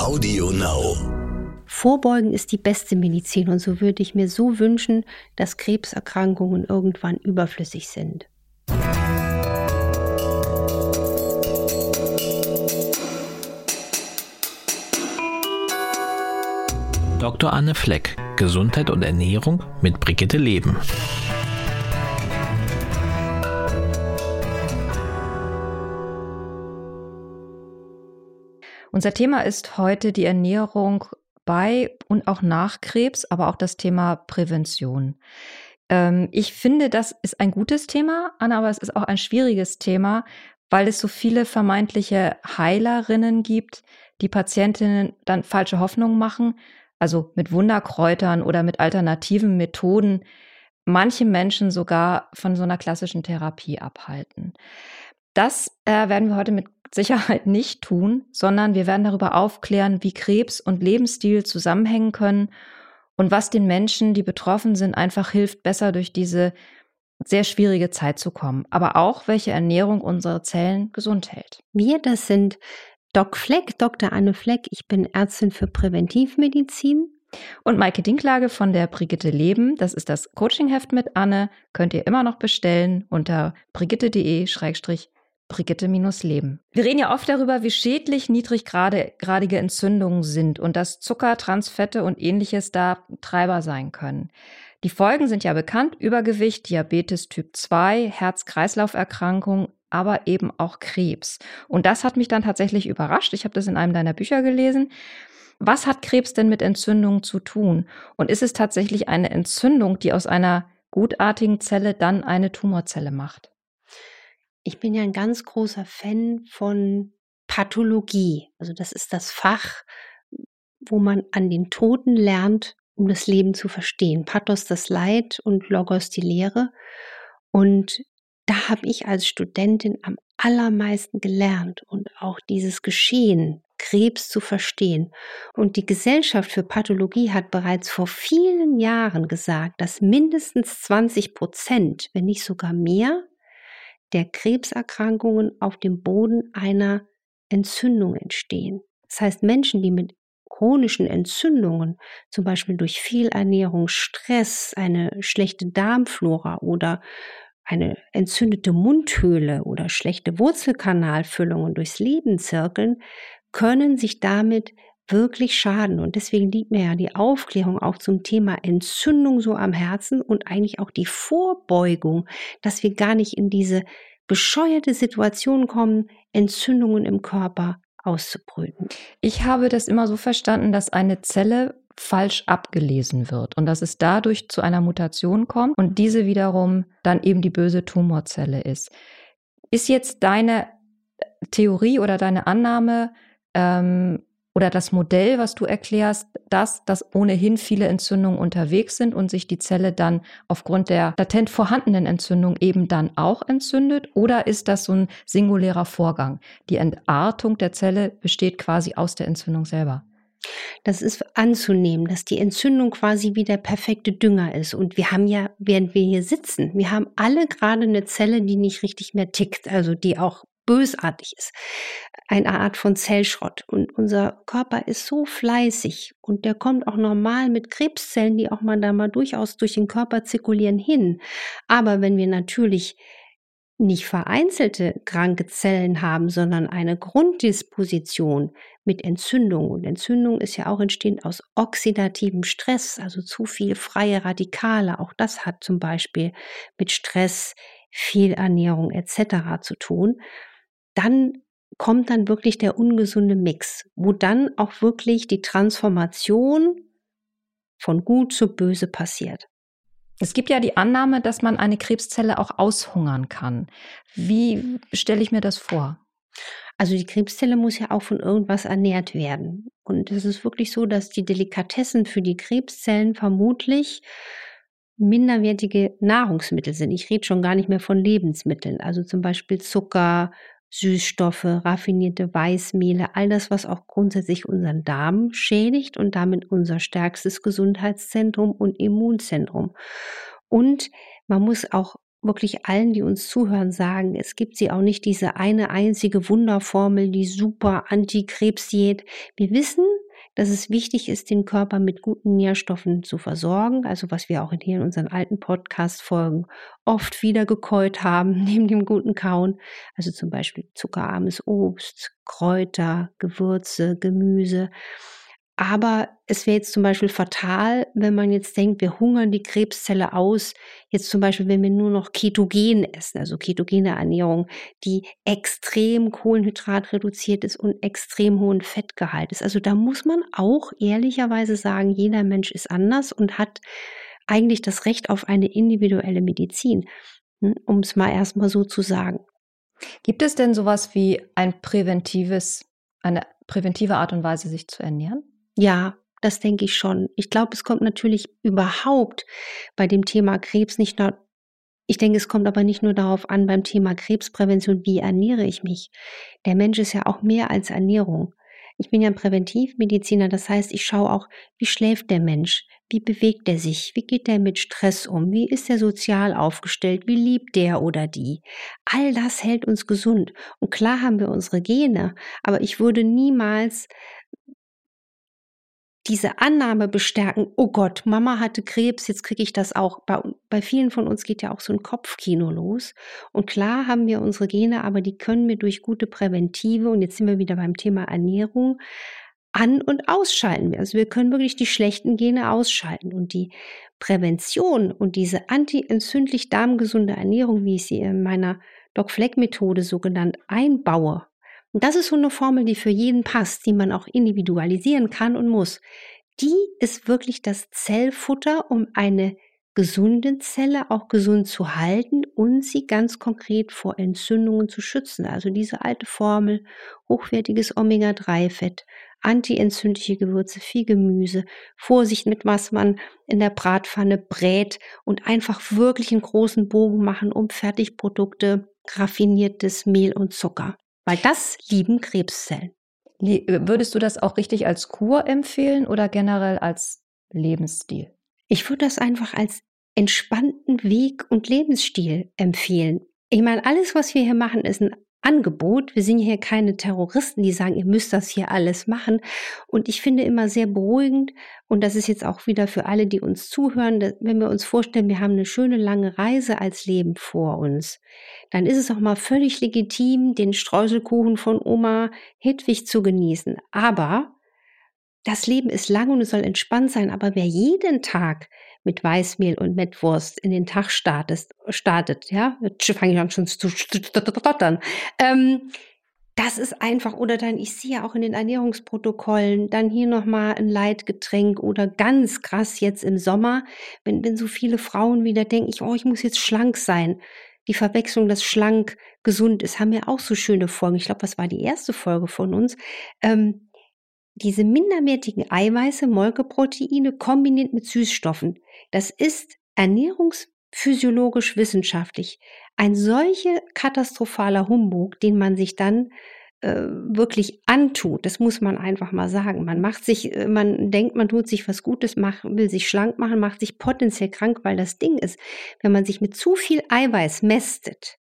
Audio Now. Vorbeugen ist die beste Medizin und so würde ich mir so wünschen, dass Krebserkrankungen irgendwann überflüssig sind. Dr. Anne Fleck, Gesundheit und Ernährung mit Brigitte Leben. Unser Thema ist heute die Ernährung bei und auch nach Krebs, aber auch das Thema Prävention. Ähm, ich finde, das ist ein gutes Thema, Anna, aber es ist auch ein schwieriges Thema, weil es so viele vermeintliche Heilerinnen gibt, die Patientinnen dann falsche Hoffnungen machen, also mit Wunderkräutern oder mit alternativen Methoden manche Menschen sogar von so einer klassischen Therapie abhalten. Das äh, werden wir heute mit Sicherheit nicht tun, sondern wir werden darüber aufklären, wie Krebs und Lebensstil zusammenhängen können und was den Menschen, die betroffen sind, einfach hilft, besser durch diese sehr schwierige Zeit zu kommen, aber auch welche Ernährung unsere Zellen gesund hält. Wir, das sind Doc Fleck, Dr. Anne Fleck. Ich bin Ärztin für Präventivmedizin. Und Maike Dinklage von der Brigitte Leben, das ist das Coachingheft mit Anne, könnt ihr immer noch bestellen unter brigitte.de-leben. Wir reden ja oft darüber, wie schädlich niedriggradige Entzündungen sind und dass Zucker, Transfette und ähnliches da Treiber sein können. Die Folgen sind ja bekannt, Übergewicht, Diabetes Typ 2, Herz-Kreislauf-Erkrankung, aber eben auch Krebs. Und das hat mich dann tatsächlich überrascht. Ich habe das in einem deiner Bücher gelesen. Was hat Krebs denn mit Entzündungen zu tun? Und ist es tatsächlich eine Entzündung, die aus einer gutartigen Zelle dann eine Tumorzelle macht? Ich bin ja ein ganz großer Fan von Pathologie. Also das ist das Fach, wo man an den Toten lernt, um das Leben zu verstehen. Pathos das Leid und Logos die Lehre. Und da habe ich als Studentin am allermeisten gelernt und auch dieses Geschehen, Krebs zu verstehen. Und die Gesellschaft für Pathologie hat bereits vor vielen Jahren gesagt, dass mindestens 20 Prozent, wenn nicht sogar mehr, der Krebserkrankungen auf dem Boden einer Entzündung entstehen. Das heißt, Menschen, die mit chronischen Entzündungen, zum Beispiel durch Fehlernährung, Stress, eine schlechte Darmflora oder eine entzündete Mundhöhle oder schlechte Wurzelkanalfüllungen durchs Leben zirkeln, können sich damit wirklich schaden. Und deswegen liegt mir ja die Aufklärung auch zum Thema Entzündung so am Herzen und eigentlich auch die Vorbeugung, dass wir gar nicht in diese bescheuerte Situation kommen, Entzündungen im Körper auszubrüten. Ich habe das immer so verstanden, dass eine Zelle falsch abgelesen wird und dass es dadurch zu einer Mutation kommt und diese wiederum dann eben die böse Tumorzelle ist. Ist jetzt deine Theorie oder deine Annahme ähm, oder das Modell, was du erklärst, dass, dass ohnehin viele Entzündungen unterwegs sind und sich die Zelle dann aufgrund der latent vorhandenen Entzündung eben dann auch entzündet? Oder ist das so ein singulärer Vorgang? Die Entartung der Zelle besteht quasi aus der Entzündung selber. Das ist anzunehmen, dass die Entzündung quasi wie der perfekte Dünger ist. Und wir haben ja, während wir hier sitzen, wir haben alle gerade eine Zelle, die nicht richtig mehr tickt, also die auch bösartig ist. Eine Art von Zellschrott. Und unser Körper ist so fleißig und der kommt auch normal mit Krebszellen, die auch mal da mal durchaus durch den Körper zirkulieren, hin. Aber wenn wir natürlich nicht vereinzelte kranke Zellen haben, sondern eine Grunddisposition mit Entzündung. Und Entzündung ist ja auch entstehend aus oxidativem Stress, also zu viel freie Radikale. Auch das hat zum Beispiel mit Stress, Fehlernährung etc. zu tun. Dann kommt dann wirklich der ungesunde Mix, wo dann auch wirklich die Transformation von gut zu böse passiert. Es gibt ja die Annahme, dass man eine Krebszelle auch aushungern kann. Wie stelle ich mir das vor? Also die Krebszelle muss ja auch von irgendwas ernährt werden. Und es ist wirklich so, dass die Delikatessen für die Krebszellen vermutlich minderwertige Nahrungsmittel sind. Ich rede schon gar nicht mehr von Lebensmitteln. Also zum Beispiel Zucker, Süßstoffe, raffinierte Weißmehle, all das, was auch grundsätzlich unseren Darm schädigt und damit unser stärkstes Gesundheitszentrum und Immunzentrum. Und man muss auch wirklich allen, die uns zuhören, sagen, es gibt sie auch nicht diese eine einzige Wunderformel, die super Antikrebsdiät. Wir wissen, dass es wichtig ist, den Körper mit guten Nährstoffen zu versorgen. Also was wir auch hier in unseren alten Podcast-Folgen oft wieder gekäut haben, neben dem guten Kauen. Also zum Beispiel zuckerarmes Obst, Kräuter, Gewürze, Gemüse. Aber es wäre jetzt zum Beispiel fatal, wenn man jetzt denkt, wir hungern die Krebszelle aus. Jetzt zum Beispiel, wenn wir nur noch Ketogen essen, also ketogene Ernährung, die extrem Kohlenhydrat reduziert ist und extrem hohen Fettgehalt ist. Also da muss man auch ehrlicherweise sagen, jeder Mensch ist anders und hat eigentlich das Recht auf eine individuelle Medizin, hm, um es mal erstmal so zu sagen. Gibt es denn sowas wie ein präventives, eine präventive Art und Weise, sich zu ernähren? Ja, das denke ich schon. Ich glaube, es kommt natürlich überhaupt bei dem Thema Krebs nicht nur, ich denke, es kommt aber nicht nur darauf an, beim Thema Krebsprävention, wie ernähre ich mich. Der Mensch ist ja auch mehr als Ernährung. Ich bin ja Präventivmediziner, das heißt, ich schaue auch, wie schläft der Mensch, wie bewegt er sich, wie geht er mit Stress um, wie ist er sozial aufgestellt, wie liebt der oder die. All das hält uns gesund. Und klar haben wir unsere Gene, aber ich würde niemals diese Annahme bestärken, oh Gott, Mama hatte Krebs, jetzt kriege ich das auch. Bei, bei vielen von uns geht ja auch so ein Kopfkino los. Und klar haben wir unsere Gene, aber die können wir durch gute Präventive, und jetzt sind wir wieder beim Thema Ernährung, an- und ausschalten. Also wir können wirklich die schlechten Gene ausschalten. Und die Prävention und diese anti-entzündlich darmgesunde Ernährung, wie ich sie in meiner Doc-Fleck-Methode so genannt einbaue, und das ist so eine Formel, die für jeden passt, die man auch individualisieren kann und muss. Die ist wirklich das Zellfutter, um eine gesunde Zelle auch gesund zu halten und sie ganz konkret vor Entzündungen zu schützen. Also diese alte Formel, hochwertiges Omega-3-Fett, antientzündliche Gewürze, viel Gemüse, Vorsicht mit was man in der Bratpfanne brät und einfach wirklich einen großen Bogen machen um Fertigprodukte, raffiniertes Mehl und Zucker. Weil das lieben Krebszellen. Würdest du das auch richtig als Kur empfehlen oder generell als Lebensstil? Ich würde das einfach als entspannten Weg und Lebensstil empfehlen. Ich meine, alles, was wir hier machen, ist ein Angebot. Wir sind hier keine Terroristen, die sagen, ihr müsst das hier alles machen. Und ich finde immer sehr beruhigend, und das ist jetzt auch wieder für alle, die uns zuhören, wenn wir uns vorstellen, wir haben eine schöne lange Reise als Leben vor uns, dann ist es auch mal völlig legitim, den Streuselkuchen von Oma Hedwig zu genießen. Aber das Leben ist lang und es soll entspannt sein, aber wer jeden Tag mit Weißmehl und Mettwurst in den Tag startet, startet ja, jetzt fange ich an schon zu stottern. Ähm, das ist einfach, oder dann, ich sehe ja auch in den Ernährungsprotokollen, dann hier nochmal ein Leitgetränk oder ganz krass jetzt im Sommer, wenn, wenn so viele Frauen wieder denken, ich, oh, ich muss jetzt schlank sein. Die Verwechslung, dass schlank gesund ist, haben wir auch so schöne Folgen. Ich glaube, das war die erste Folge von uns. Ähm, diese minderwertigen Eiweiße, Molkeproteine kombiniert mit Süßstoffen, das ist ernährungsphysiologisch wissenschaftlich ein solche katastrophaler Humbug, den man sich dann äh, wirklich antut. Das muss man einfach mal sagen. Man macht sich, äh, man denkt, man tut sich was Gutes, macht, will sich schlank machen, macht sich potenziell krank, weil das Ding ist, wenn man sich mit zu viel Eiweiß mästet,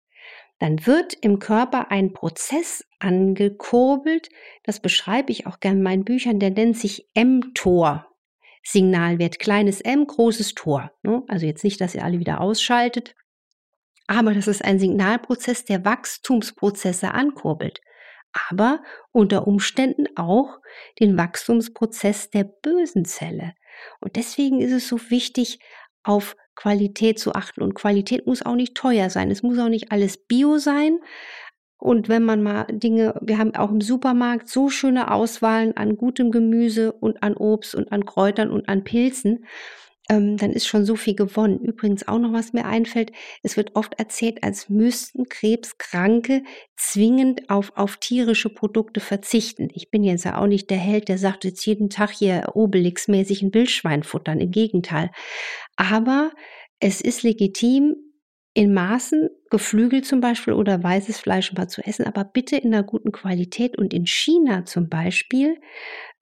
dann wird im Körper ein Prozess angekurbelt. Das beschreibe ich auch gerne in meinen Büchern. Der nennt sich mTOR. Signalwert kleines m, großes Tor. Ne? Also jetzt nicht, dass ihr alle wieder ausschaltet, aber das ist ein Signalprozess, der Wachstumsprozesse ankurbelt. Aber unter Umständen auch den Wachstumsprozess der bösen Zelle. Und deswegen ist es so wichtig, auf Qualität zu achten. Und Qualität muss auch nicht teuer sein. Es muss auch nicht alles Bio sein. Und wenn man mal Dinge, wir haben auch im Supermarkt so schöne Auswahlen an gutem Gemüse und an Obst und an Kräutern und an Pilzen, ähm, dann ist schon so viel gewonnen. Übrigens auch noch, was mir einfällt, es wird oft erzählt, als müssten Krebskranke zwingend auf, auf tierische Produkte verzichten. Ich bin jetzt ja auch nicht der Held, der sagt jetzt jeden Tag hier Obelix-mäßig ein Wildschwein futtern. Im Gegenteil. Aber es ist legitim, in Maßen Geflügel zum Beispiel oder weißes Fleisch mal zu essen, aber bitte in einer guten Qualität. Und in China zum Beispiel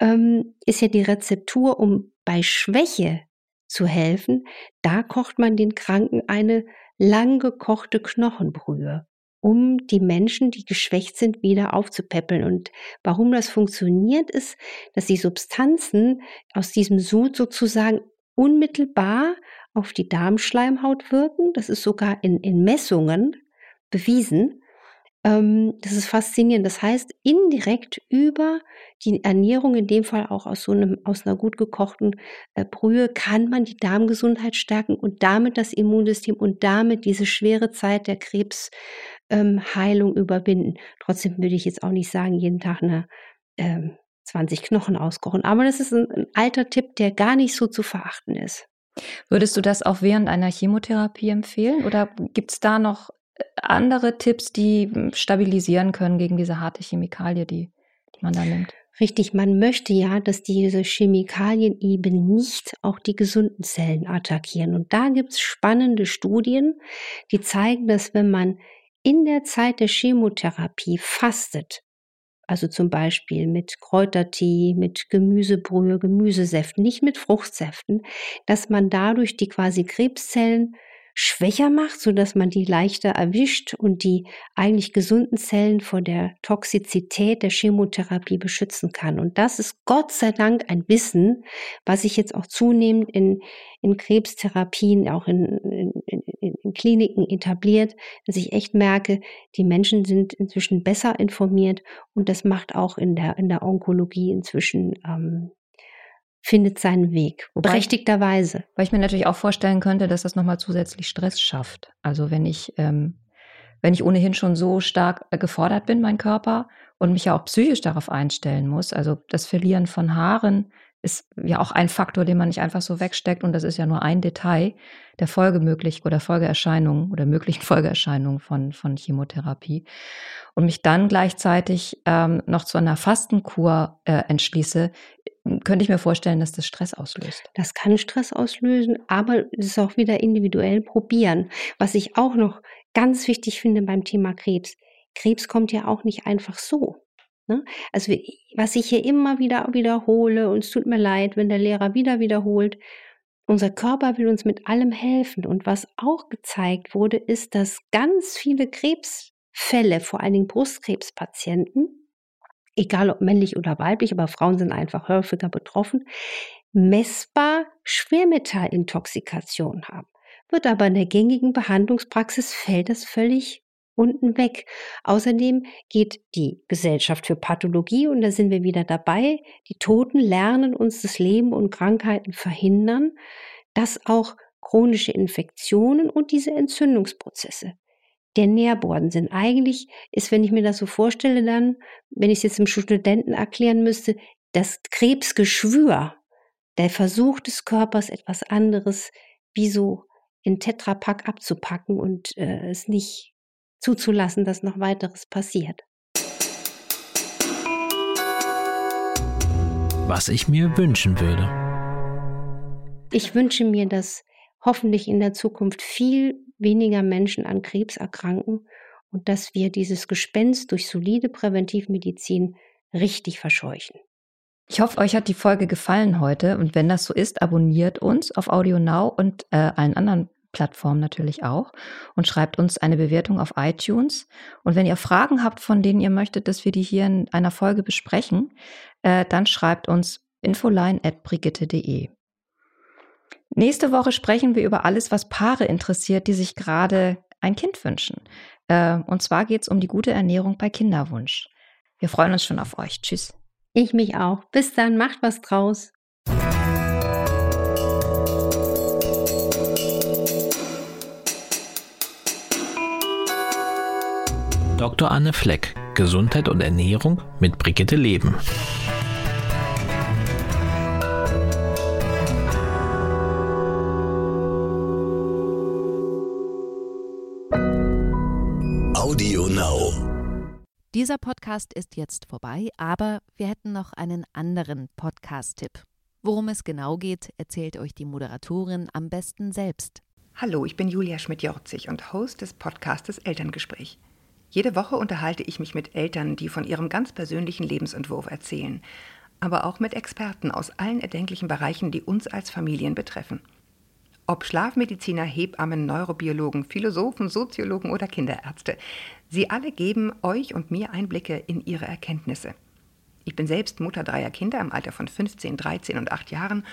ähm, ist ja die Rezeptur, um bei Schwäche zu helfen, da kocht man den Kranken eine lang gekochte Knochenbrühe, um die Menschen, die geschwächt sind, wieder aufzupäppeln. Und warum das funktioniert, ist, dass die Substanzen aus diesem Sud sozusagen unmittelbar auf die Darmschleimhaut wirken. Das ist sogar in, in Messungen bewiesen. Ähm, das ist faszinierend. Das heißt, indirekt über die Ernährung, in dem Fall auch aus so einem, aus einer gut gekochten äh, Brühe, kann man die Darmgesundheit stärken und damit das Immunsystem und damit diese schwere Zeit der Krebsheilung ähm, überwinden. Trotzdem würde ich jetzt auch nicht sagen, jeden Tag eine ähm, 20 Knochen auskochen. Aber das ist ein, ein alter Tipp, der gar nicht so zu verachten ist. Würdest du das auch während einer Chemotherapie empfehlen oder gibt es da noch andere Tipps, die hm, stabilisieren können gegen diese harte Chemikalie, die, die man da nimmt? Richtig, man möchte ja, dass diese Chemikalien eben nicht auch die gesunden Zellen attackieren. Und da gibt es spannende Studien, die zeigen, dass wenn man in der Zeit der Chemotherapie fastet, also zum Beispiel mit Kräutertee, mit Gemüsebrühe, Gemüsesäften, nicht mit Fruchtsäften, dass man dadurch die quasi Krebszellen schwächer macht, so dass man die leichter erwischt und die eigentlich gesunden Zellen vor der Toxizität der Chemotherapie beschützen kann. Und das ist Gott sei Dank ein Wissen, was sich jetzt auch zunehmend in, in Krebstherapien, auch in, in, in, in Kliniken etabliert, dass ich echt merke, die Menschen sind inzwischen besser informiert und das macht auch in der, in der Onkologie inzwischen ähm, findet seinen Weg. Wobei, berechtigterweise. Weil ich mir natürlich auch vorstellen könnte, dass das nochmal zusätzlich Stress schafft. Also wenn ich, ähm, wenn ich ohnehin schon so stark äh, gefordert bin, mein Körper, und mich ja auch psychisch darauf einstellen muss. Also das Verlieren von Haaren ist ja auch ein Faktor, den man nicht einfach so wegsteckt. Und das ist ja nur ein Detail der Folgemöglich oder Folgeerscheinungen oder möglichen Folgeerscheinungen von, von Chemotherapie. Und mich dann gleichzeitig ähm, noch zu einer Fastenkur äh, entschließe, könnte ich mir vorstellen, dass das Stress auslöst. Das kann Stress auslösen, aber es ist auch wieder individuell probieren. Was ich auch noch ganz wichtig finde beim Thema Krebs. Krebs kommt ja auch nicht einfach so. Ne? Also was ich hier immer wieder wiederhole, und es tut mir leid, wenn der Lehrer wieder wiederholt, unser Körper will uns mit allem helfen. Und was auch gezeigt wurde, ist, dass ganz viele Krebsfälle, vor allen Dingen Brustkrebspatienten, egal ob männlich oder weiblich, aber Frauen sind einfach häufiger betroffen, messbar Schwermetallintoxikation haben. Wird aber in der gängigen Behandlungspraxis fällt das völlig unten weg. Außerdem geht die Gesellschaft für Pathologie, und da sind wir wieder dabei, die Toten lernen uns das Leben und Krankheiten verhindern, dass auch chronische Infektionen und diese Entzündungsprozesse der Nährboden sind. Eigentlich ist, wenn ich mir das so vorstelle, dann, wenn ich es jetzt dem Studenten erklären müsste, das Krebsgeschwür, der Versuch des Körpers, etwas anderes wie so in Tetrapack abzupacken und äh, es nicht zuzulassen, dass noch weiteres passiert. Was ich mir wünschen würde. Ich wünsche mir, dass hoffentlich in der Zukunft viel weniger Menschen an Krebs erkranken und dass wir dieses Gespenst durch solide Präventivmedizin richtig verscheuchen. Ich hoffe, euch hat die Folge gefallen heute und wenn das so ist, abonniert uns auf Audio Now und äh, allen anderen Plattformen natürlich auch und schreibt uns eine Bewertung auf iTunes. Und wenn ihr Fragen habt, von denen ihr möchtet, dass wir die hier in einer Folge besprechen, äh, dann schreibt uns infoline.brigitte.de. Nächste Woche sprechen wir über alles, was Paare interessiert, die sich gerade ein Kind wünschen. Äh, und zwar geht es um die gute Ernährung bei Kinderwunsch. Wir freuen uns schon auf euch. Tschüss. Ich mich auch. Bis dann, macht was draus. Dr. Anne Fleck, Gesundheit und Ernährung mit Brigitte Leben. Dieser Podcast ist jetzt vorbei, aber wir hätten noch einen anderen Podcast-Tipp. Worum es genau geht, erzählt euch die Moderatorin am besten selbst. Hallo, ich bin Julia Schmidt-Jorzig und Host des Podcastes Elterngespräch. Jede Woche unterhalte ich mich mit Eltern, die von ihrem ganz persönlichen Lebensentwurf erzählen, aber auch mit Experten aus allen erdenklichen Bereichen, die uns als Familien betreffen. Ob Schlafmediziner, Hebammen, Neurobiologen, Philosophen, Soziologen oder Kinderärzte, sie alle geben euch und mir Einblicke in ihre Erkenntnisse. Ich bin selbst Mutter dreier Kinder im Alter von 15, 13 und 8 Jahren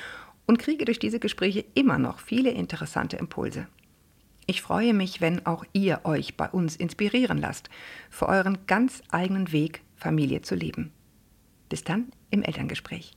und kriege durch diese Gespräche immer noch viele interessante Impulse. Ich freue mich, wenn auch ihr euch bei uns inspirieren lasst, für euren ganz eigenen Weg Familie zu leben. Bis dann im Elterngespräch.